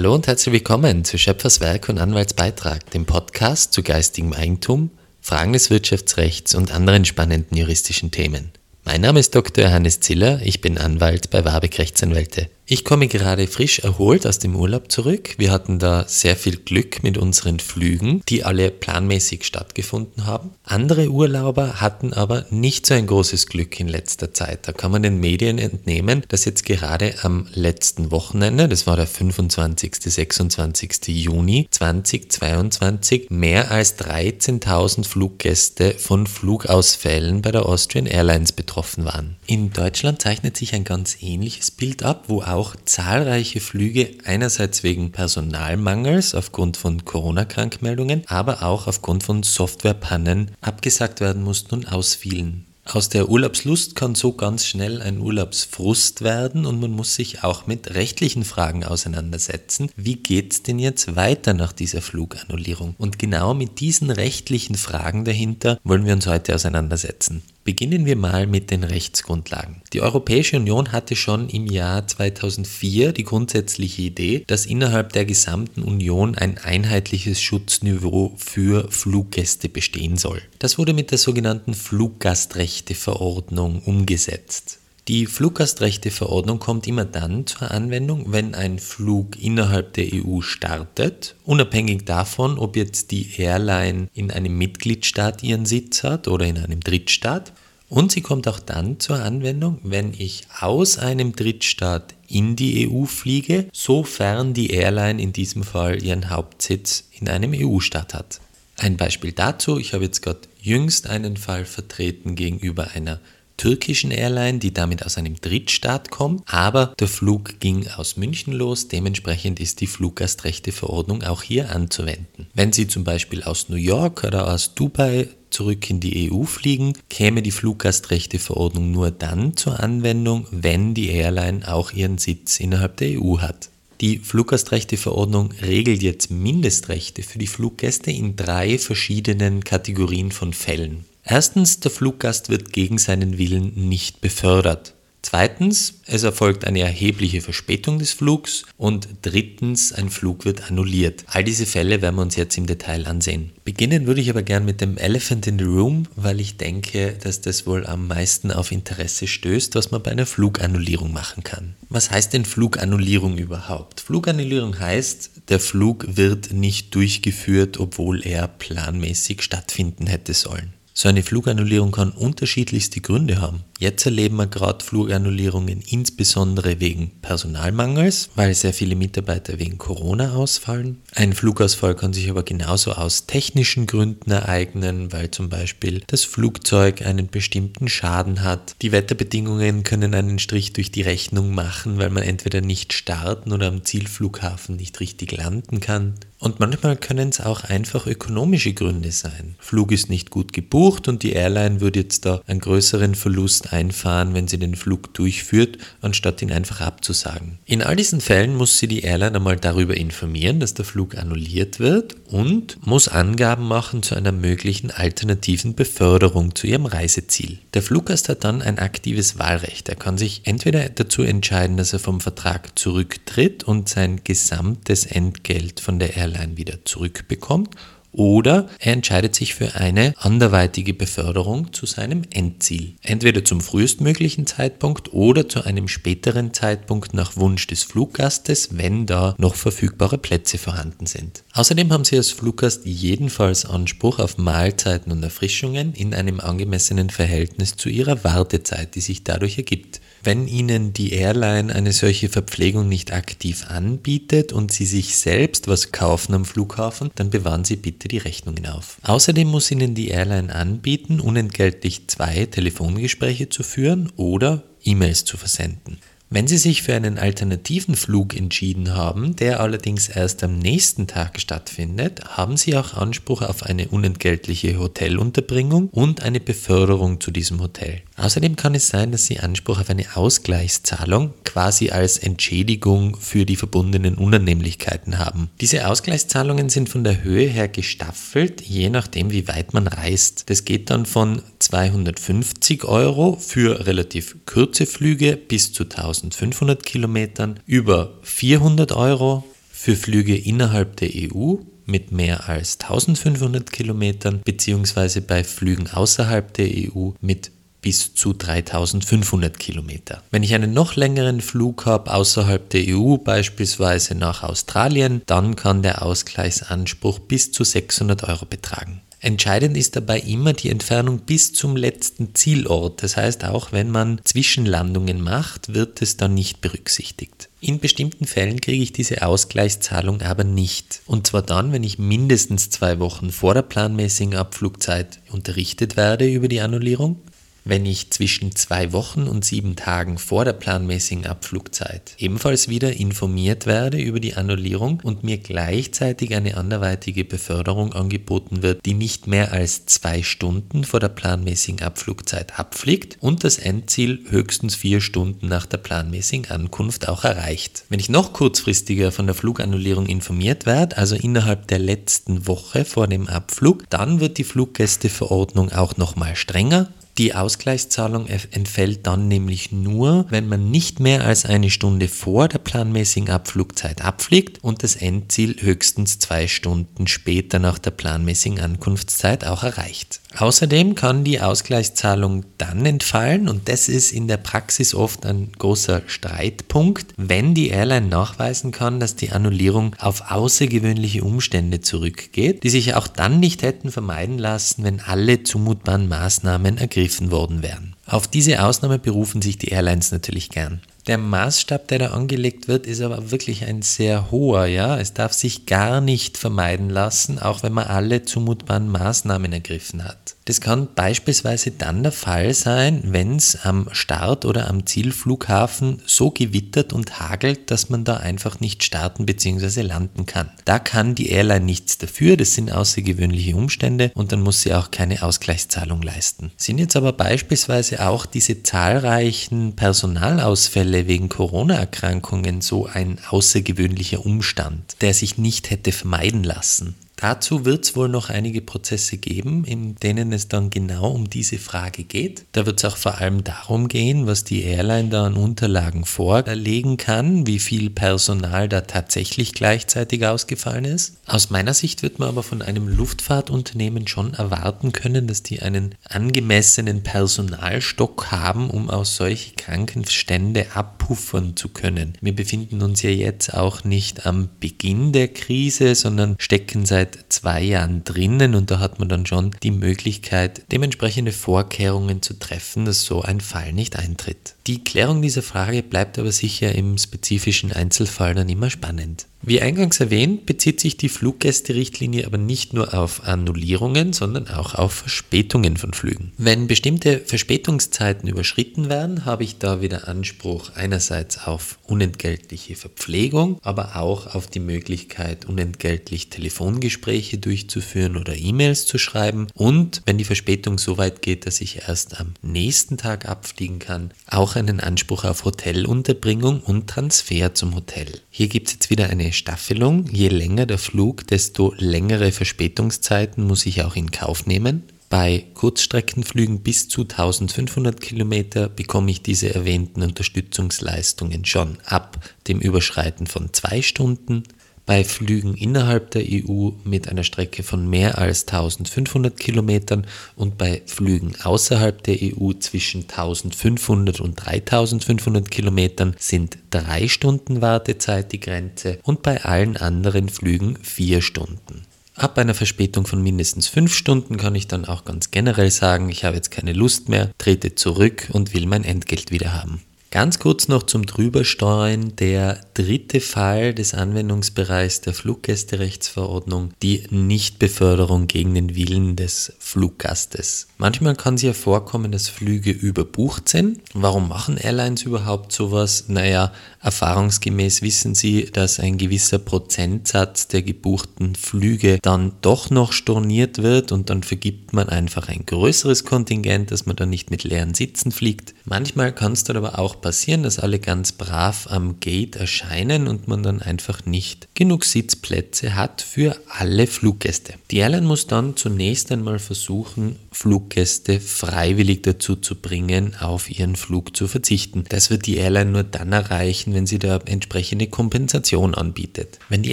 Hallo und herzlich willkommen zu Schöpfers Werk und Anwaltsbeitrag, dem Podcast zu geistigem Eigentum, Fragen des Wirtschaftsrechts und anderen spannenden juristischen Themen. Mein Name ist Dr. Johannes Ziller, ich bin Anwalt bei Warbeck Rechtsanwälte. Ich komme gerade frisch erholt aus dem Urlaub zurück. Wir hatten da sehr viel Glück mit unseren Flügen, die alle planmäßig stattgefunden haben. Andere Urlauber hatten aber nicht so ein großes Glück in letzter Zeit. Da kann man den Medien entnehmen, dass jetzt gerade am letzten Wochenende, das war der 25. 26. Juni 2022, mehr als 13.000 Fluggäste von Flugausfällen bei der Austrian Airlines betroffen waren. In Deutschland zeichnet sich ein ganz ähnliches Bild ab, wo auch auch zahlreiche Flüge einerseits wegen Personalmangels aufgrund von Corona-Krankmeldungen, aber auch aufgrund von Softwarepannen abgesagt werden mussten und ausfielen. Aus der Urlaubslust kann so ganz schnell ein Urlaubsfrust werden und man muss sich auch mit rechtlichen Fragen auseinandersetzen. Wie geht es denn jetzt weiter nach dieser Flugannullierung? Und genau mit diesen rechtlichen Fragen dahinter wollen wir uns heute auseinandersetzen. Beginnen wir mal mit den Rechtsgrundlagen. Die Europäische Union hatte schon im Jahr 2004 die grundsätzliche Idee, dass innerhalb der gesamten Union ein einheitliches Schutzniveau für Fluggäste bestehen soll. Das wurde mit der sogenannten Fluggastrechteverordnung umgesetzt. Die Fluggastrechteverordnung kommt immer dann zur Anwendung, wenn ein Flug innerhalb der EU startet, unabhängig davon, ob jetzt die Airline in einem Mitgliedstaat ihren Sitz hat oder in einem Drittstaat. Und sie kommt auch dann zur Anwendung, wenn ich aus einem Drittstaat in die EU fliege, sofern die Airline in diesem Fall ihren Hauptsitz in einem EU-Staat hat. Ein Beispiel dazu, ich habe jetzt gerade jüngst einen Fall vertreten gegenüber einer türkischen Airline, die damit aus einem Drittstaat kommt, aber der Flug ging aus München los, dementsprechend ist die Fluggastrechteverordnung auch hier anzuwenden. Wenn Sie zum Beispiel aus New York oder aus Dubai zurück in die EU fliegen, käme die Fluggastrechteverordnung nur dann zur Anwendung, wenn die Airline auch ihren Sitz innerhalb der EU hat. Die Fluggastrechteverordnung regelt jetzt Mindestrechte für die Fluggäste in drei verschiedenen Kategorien von Fällen. Erstens, der Fluggast wird gegen seinen Willen nicht befördert. Zweitens, es erfolgt eine erhebliche Verspätung des Flugs und drittens, ein Flug wird annulliert. All diese Fälle werden wir uns jetzt im Detail ansehen. Beginnen würde ich aber gern mit dem Elephant in the Room, weil ich denke, dass das wohl am meisten auf Interesse stößt, was man bei einer Flugannullierung machen kann. Was heißt denn Flugannullierung überhaupt? Flugannullierung heißt, der Flug wird nicht durchgeführt, obwohl er planmäßig stattfinden hätte sollen. So eine Flugannullierung kann unterschiedlichste Gründe haben. Jetzt erleben wir gerade Flugannullierungen insbesondere wegen Personalmangels, weil sehr viele Mitarbeiter wegen Corona ausfallen. Ein Flugausfall kann sich aber genauso aus technischen Gründen ereignen, weil zum Beispiel das Flugzeug einen bestimmten Schaden hat. Die Wetterbedingungen können einen Strich durch die Rechnung machen, weil man entweder nicht starten oder am Zielflughafen nicht richtig landen kann. Und manchmal können es auch einfach ökonomische Gründe sein. Flug ist nicht gut gebucht und die Airline würde jetzt da einen größeren Verlust einfahren, wenn sie den Flug durchführt, anstatt ihn einfach abzusagen. In all diesen Fällen muss sie die Airline einmal darüber informieren, dass der Flug annulliert wird und muss Angaben machen zu einer möglichen alternativen Beförderung zu ihrem Reiseziel. Der Fluggast hat dann ein aktives Wahlrecht. Er kann sich entweder dazu entscheiden, dass er vom Vertrag zurücktritt und sein gesamtes Entgelt von der Airline wieder zurückbekommt oder er entscheidet sich für eine anderweitige Beförderung zu seinem Endziel. Entweder zum frühestmöglichen Zeitpunkt oder zu einem späteren Zeitpunkt nach Wunsch des Fluggastes, wenn da noch verfügbare Plätze vorhanden sind. Außerdem haben Sie als Fluggast jedenfalls Anspruch auf Mahlzeiten und Erfrischungen in einem angemessenen Verhältnis zu Ihrer Wartezeit, die sich dadurch ergibt. Wenn Ihnen die Airline eine solche Verpflegung nicht aktiv anbietet und Sie sich selbst was kaufen am Flughafen, dann bewahren Sie bitte die Rechnungen auf. Außerdem muss Ihnen die Airline anbieten, unentgeltlich zwei Telefongespräche zu führen oder E-Mails zu versenden. Wenn Sie sich für einen alternativen Flug entschieden haben, der allerdings erst am nächsten Tag stattfindet, haben Sie auch Anspruch auf eine unentgeltliche Hotelunterbringung und eine Beförderung zu diesem Hotel. Außerdem kann es sein, dass Sie Anspruch auf eine Ausgleichszahlung quasi als Entschädigung für die verbundenen Unannehmlichkeiten haben. Diese Ausgleichszahlungen sind von der Höhe her gestaffelt, je nachdem wie weit man reist. Das geht dann von 250 Euro für relativ kurze Flüge bis zu 1500 Kilometern, über 400 Euro für Flüge innerhalb der EU mit mehr als 1500 Kilometern beziehungsweise bei Flügen außerhalb der EU mit bis zu 3500 Kilometer. Wenn ich einen noch längeren Flug habe außerhalb der EU, beispielsweise nach Australien, dann kann der Ausgleichsanspruch bis zu 600 Euro betragen. Entscheidend ist dabei immer die Entfernung bis zum letzten Zielort. Das heißt, auch wenn man Zwischenlandungen macht, wird es dann nicht berücksichtigt. In bestimmten Fällen kriege ich diese Ausgleichszahlung aber nicht. Und zwar dann, wenn ich mindestens zwei Wochen vor der planmäßigen Abflugzeit unterrichtet werde über die Annullierung wenn ich zwischen zwei Wochen und sieben Tagen vor der planmäßigen Abflugzeit ebenfalls wieder informiert werde über die Annullierung und mir gleichzeitig eine anderweitige Beförderung angeboten wird, die nicht mehr als zwei Stunden vor der planmäßigen Abflugzeit abfliegt und das Endziel höchstens vier Stunden nach der planmäßigen Ankunft auch erreicht. Wenn ich noch kurzfristiger von der Flugannullierung informiert werde, also innerhalb der letzten Woche vor dem Abflug, dann wird die Fluggästeverordnung auch nochmal strenger die Ausgleichszahlung entfällt dann nämlich nur, wenn man nicht mehr als eine Stunde vor der planmäßigen Abflugzeit abfliegt und das Endziel höchstens zwei Stunden später nach der planmäßigen Ankunftszeit auch erreicht. Außerdem kann die Ausgleichszahlung dann entfallen und das ist in der Praxis oft ein großer Streitpunkt, wenn die Airline nachweisen kann, dass die Annullierung auf außergewöhnliche Umstände zurückgeht, die sich auch dann nicht hätten vermeiden lassen, wenn alle zumutbaren Maßnahmen ergriffen worden wären. Auf diese Ausnahme berufen sich die Airlines natürlich gern. Der Maßstab, der da angelegt wird, ist aber wirklich ein sehr hoher, ja. Es darf sich gar nicht vermeiden lassen, auch wenn man alle zumutbaren Maßnahmen ergriffen hat. Das kann beispielsweise dann der Fall sein, wenn es am Start oder am Zielflughafen so gewittert und hagelt, dass man da einfach nicht starten bzw. landen kann. Da kann die Airline nichts dafür, das sind außergewöhnliche Umstände und dann muss sie auch keine Ausgleichszahlung leisten. Sind jetzt aber beispielsweise auch diese zahlreichen Personalausfälle wegen Corona-Erkrankungen so ein außergewöhnlicher Umstand, der sich nicht hätte vermeiden lassen. Dazu wird es wohl noch einige Prozesse geben, in denen es dann genau um diese Frage geht. Da wird es auch vor allem darum gehen, was die Airline da an Unterlagen vorlegen kann, wie viel Personal da tatsächlich gleichzeitig ausgefallen ist. Aus meiner Sicht wird man aber von einem Luftfahrtunternehmen schon erwarten können, dass die einen angemessenen Personalstock haben, um aus solche Krankenstände abpuffern zu können. Wir befinden uns ja jetzt auch nicht am Beginn der Krise, sondern stecken seit seit zwei Jahren drinnen und da hat man dann schon die Möglichkeit, dementsprechende Vorkehrungen zu treffen, dass so ein Fall nicht eintritt. Die Klärung dieser Frage bleibt aber sicher im spezifischen Einzelfall dann immer spannend. Wie eingangs erwähnt, bezieht sich die Fluggästerichtlinie aber nicht nur auf Annullierungen, sondern auch auf Verspätungen von Flügen. Wenn bestimmte Verspätungszeiten überschritten werden, habe ich da wieder Anspruch einerseits auf unentgeltliche Verpflegung, aber auch auf die Möglichkeit, unentgeltlich Telefongespräche durchzuführen oder E-Mails zu schreiben und, wenn die Verspätung so weit geht, dass ich erst am nächsten Tag abfliegen kann, auch einen Anspruch auf Hotelunterbringung und Transfer zum Hotel. Hier gibt es jetzt wieder eine Staffelung. Je länger der Flug, desto längere Verspätungszeiten muss ich auch in Kauf nehmen. Bei Kurzstreckenflügen bis zu 1500 Kilometer bekomme ich diese erwähnten Unterstützungsleistungen schon ab dem Überschreiten von zwei Stunden bei Flügen innerhalb der EU mit einer Strecke von mehr als 1500 Kilometern und bei Flügen außerhalb der EU zwischen 1500 und 3500 Kilometern sind drei Stunden Wartezeit die Grenze und bei allen anderen Flügen vier Stunden. Ab einer Verspätung von mindestens fünf Stunden kann ich dann auch ganz generell sagen, ich habe jetzt keine Lust mehr, trete zurück und will mein Entgelt wieder haben. Ganz kurz noch zum Drübersteuern. Der dritte Fall des Anwendungsbereichs der Fluggästerechtsverordnung, die Nichtbeförderung gegen den Willen des Fluggastes. Manchmal kann es ja vorkommen, dass Flüge überbucht sind. Warum machen Airlines überhaupt sowas? Naja, erfahrungsgemäß wissen sie, dass ein gewisser Prozentsatz der gebuchten Flüge dann doch noch storniert wird und dann vergibt man einfach ein größeres Kontingent, dass man dann nicht mit leeren Sitzen fliegt. Manchmal kann es dann aber auch passieren, dass alle ganz brav am Gate erscheinen und man dann einfach nicht genug Sitzplätze hat für alle Fluggäste. Die Airline muss dann zunächst einmal versuchen, Fluggäste freiwillig dazu zu bringen, auf ihren Flug zu verzichten. Das wird die Airline nur dann erreichen, wenn sie da entsprechende Kompensation anbietet. Wenn die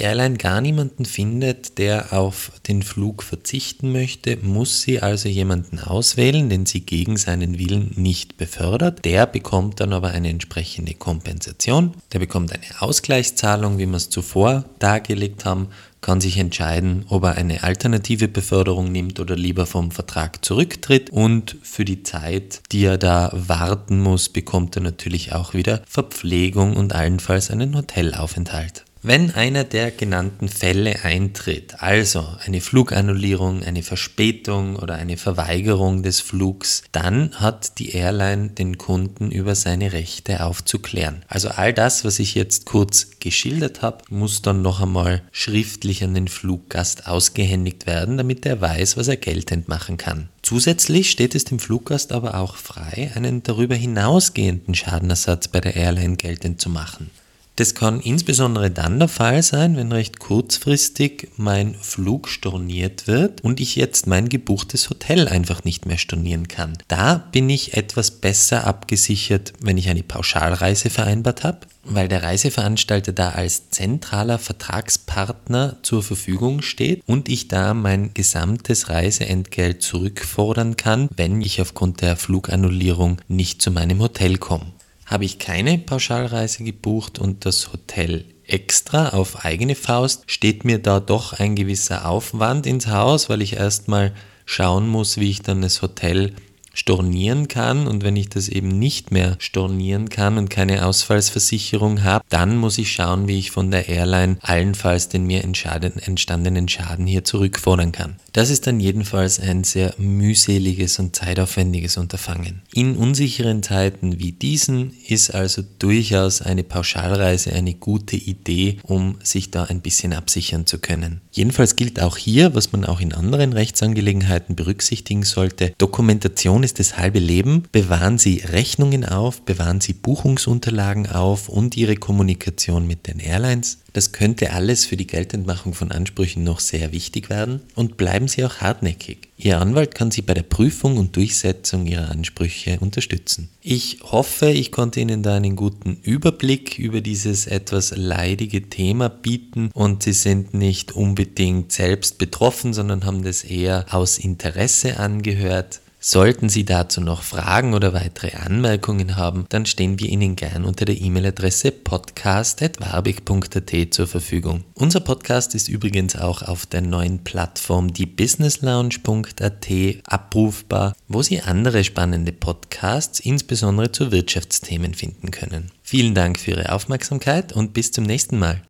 Airline gar niemanden findet, der auf den Flug verzichten möchte, muss sie also jemanden auswählen, den sie gegen seinen Willen nicht befördert. Der bekommt dann aber eine entsprechende Kompensation. Der bekommt eine Ausgleichszahlung, wie wir es zuvor dargelegt haben kann sich entscheiden, ob er eine alternative Beförderung nimmt oder lieber vom Vertrag zurücktritt. Und für die Zeit, die er da warten muss, bekommt er natürlich auch wieder Verpflegung und allenfalls einen Hotelaufenthalt. Wenn einer der genannten Fälle eintritt, also eine Flugannullierung, eine Verspätung oder eine Verweigerung des Flugs, dann hat die Airline den Kunden über seine Rechte aufzuklären. Also all das, was ich jetzt kurz geschildert habe, muss dann noch einmal schriftlich an den Fluggast ausgehändigt werden, damit er weiß, was er geltend machen kann. Zusätzlich steht es dem Fluggast aber auch frei, einen darüber hinausgehenden Schadenersatz bei der Airline geltend zu machen. Das kann insbesondere dann der Fall sein, wenn recht kurzfristig mein Flug storniert wird und ich jetzt mein gebuchtes Hotel einfach nicht mehr stornieren kann. Da bin ich etwas besser abgesichert, wenn ich eine Pauschalreise vereinbart habe, weil der Reiseveranstalter da als zentraler Vertragspartner zur Verfügung steht und ich da mein gesamtes Reiseentgelt zurückfordern kann, wenn ich aufgrund der Flugannullierung nicht zu meinem Hotel komme. Habe ich keine Pauschalreise gebucht und das Hotel extra auf eigene Faust, steht mir da doch ein gewisser Aufwand ins Haus, weil ich erstmal schauen muss, wie ich dann das Hotel stornieren kann und wenn ich das eben nicht mehr stornieren kann und keine Ausfallsversicherung habe, dann muss ich schauen, wie ich von der Airline allenfalls den mir entstandenen Schaden hier zurückfordern kann. Das ist dann jedenfalls ein sehr mühseliges und zeitaufwendiges Unterfangen. In unsicheren Zeiten wie diesen ist also durchaus eine Pauschalreise eine gute Idee, um sich da ein bisschen absichern zu können. Jedenfalls gilt auch hier, was man auch in anderen Rechtsangelegenheiten berücksichtigen sollte, Dokumentation ist das halbe Leben. Bewahren Sie Rechnungen auf, bewahren Sie Buchungsunterlagen auf und Ihre Kommunikation mit den Airlines. Das könnte alles für die Geltendmachung von Ansprüchen noch sehr wichtig werden. Und bleiben Sie auch hartnäckig. Ihr Anwalt kann Sie bei der Prüfung und Durchsetzung Ihrer Ansprüche unterstützen. Ich hoffe, ich konnte Ihnen da einen guten Überblick über dieses etwas leidige Thema bieten und Sie sind nicht unbedingt selbst betroffen, sondern haben das eher aus Interesse angehört. Sollten Sie dazu noch Fragen oder weitere Anmerkungen haben, dann stehen wir Ihnen gern unter der E-Mail-Adresse podcast.warbig.at zur Verfügung. Unser Podcast ist übrigens auch auf der neuen Plattform diebusinesslounge.at abrufbar, wo Sie andere spannende Podcasts, insbesondere zu Wirtschaftsthemen, finden können. Vielen Dank für Ihre Aufmerksamkeit und bis zum nächsten Mal.